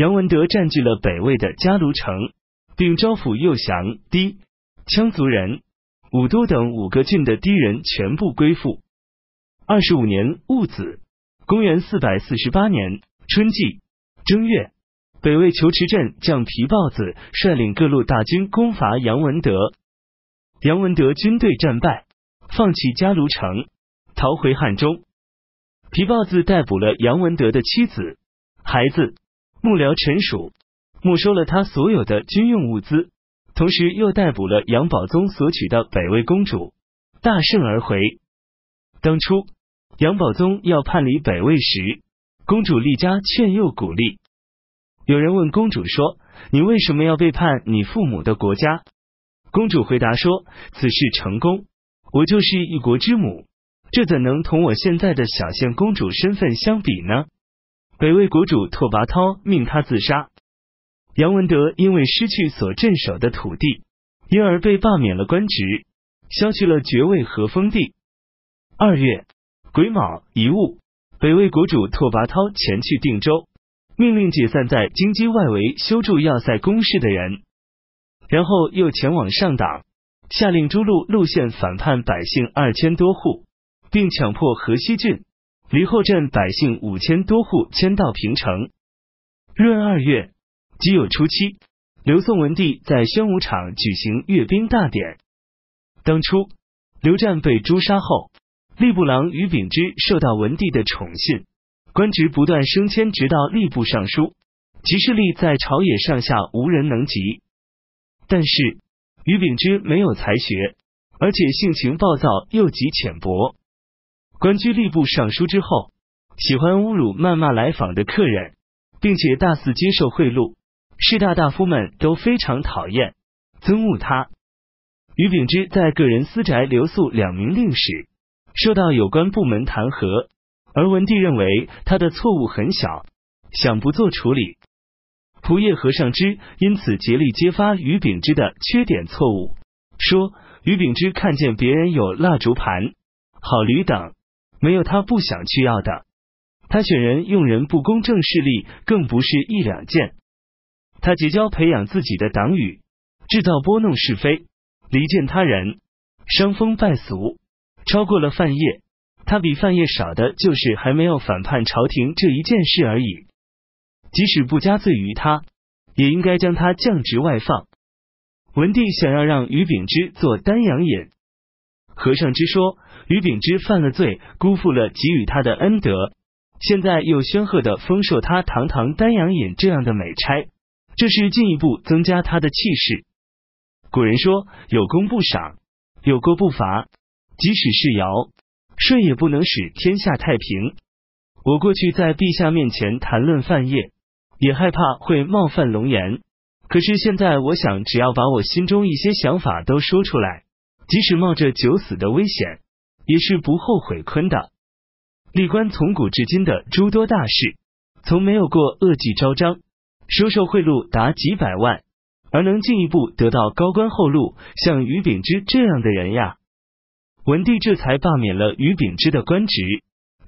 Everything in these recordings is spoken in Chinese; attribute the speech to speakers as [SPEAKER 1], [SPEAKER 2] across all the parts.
[SPEAKER 1] 杨文德占据了北魏的嘉卢城，并招抚右降、氐、羌族人、武都等五个郡的氐人全部归附。二十五年戊子，公元四百四十八年春季正月，北魏求池镇将皮豹子率领各路大军攻伐杨文德，杨文德军队战败，放弃嘉卢城，逃回汉中。皮豹子逮捕了杨文德的妻子、孩子。幕僚陈属没收了他所有的军用物资，同时又逮捕了杨宝宗所娶的北魏公主，大胜而回。当初杨宝宗要叛离北魏时，公主丽佳劝诱鼓励。有人问公主说：“你为什么要背叛你父母的国家？”公主回答说：“此事成功，我就是一国之母，这怎能同我现在的小县公主身份相比呢？”北魏国主拓跋焘命他自杀，杨文德因为失去所镇守的土地，因而被罢免了官职，削去了爵位和封地。二月癸卯一戊，北魏国主拓跋焘前去定州，命令解散在京畿外围修筑要塞工事的人，然后又前往上党，下令诸路路线反叛百姓二千多户，并强迫河西郡。离后镇百姓五千多户迁到平城。闰二月己酉初七，刘宋文帝在宣武场举行阅兵大典。当初刘湛被诛杀后，吏部郎于秉之受到文帝的宠信，官职不断升迁，直到吏部尚书，其势力在朝野上下无人能及。但是于秉之没有才学，而且性情暴躁又极浅薄。官居吏部尚书之后，喜欢侮辱、谩骂来访的客人，并且大肆接受贿赂，士大大夫们都非常讨厌、憎恶他。于秉之在个人私宅留宿两名令史，受到有关部门弹劾，而文帝认为他的错误很小，想不做处理。仆夜和尚之因此竭力揭发于秉之的缺点错误，说于秉之看见别人有蜡烛盘、好驴等。没有他不想去要的，他选人用人不公正势力，更不是一两件。他结交培养自己的党羽，制造拨弄是非，离间他人，伤风败俗，超过了范晔。他比范晔少的就是还没有反叛朝廷这一件事而已。即使不加罪于他，也应该将他降职外放。文帝想要让于秉之做丹阳尹，和尚之说。于秉之犯了罪，辜负了给予他的恩德，现在又宣赫的封授他堂堂丹阳尹这样的美差，这是进一步增加他的气势。古人说：“有功不赏，有过不罚。”即使是尧舜，也不能使天下太平。我过去在陛下面前谈论范晔，也害怕会冒犯龙颜。可是现在，我想只要把我心中一些想法都说出来，即使冒着九死的危险。也是不后悔坤的。历官从古至今的诸多大事，从没有过恶迹昭彰、收受贿赂达几百万，而能进一步得到高官厚禄，像于秉之这样的人呀。文帝这才罢免了于秉之的官职，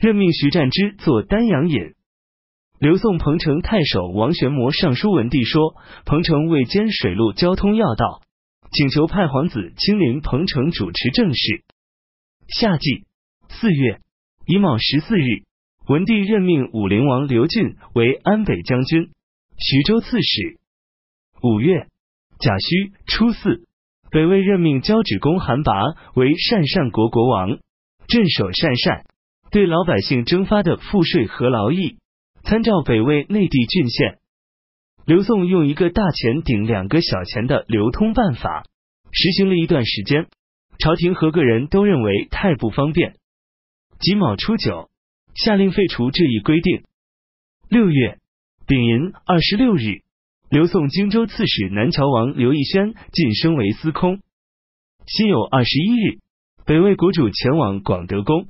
[SPEAKER 1] 任命徐湛之做丹阳尹。刘宋彭城太守王玄谟上书文帝说，彭城为兼水陆交通要道，请求派皇子亲临彭城主持政事。夏季四月乙卯十四日，文帝任命武陵王刘俊为安北将军、徐州刺史。五月甲戌初四，北魏任命交趾公韩拔为鄯善国国王，镇守鄯善，对老百姓征发的赋税和劳役，参照北魏内地郡县。刘宋用一个大钱顶两个小钱的流通办法，实行了一段时间。朝廷和个人都认为太不方便，己卯初九下令废除这一规定。六月丙寅二十六日，刘宋荆州刺史南谯王刘义轩晋升为司空。辛酉二十一日，北魏国主前往广德宫。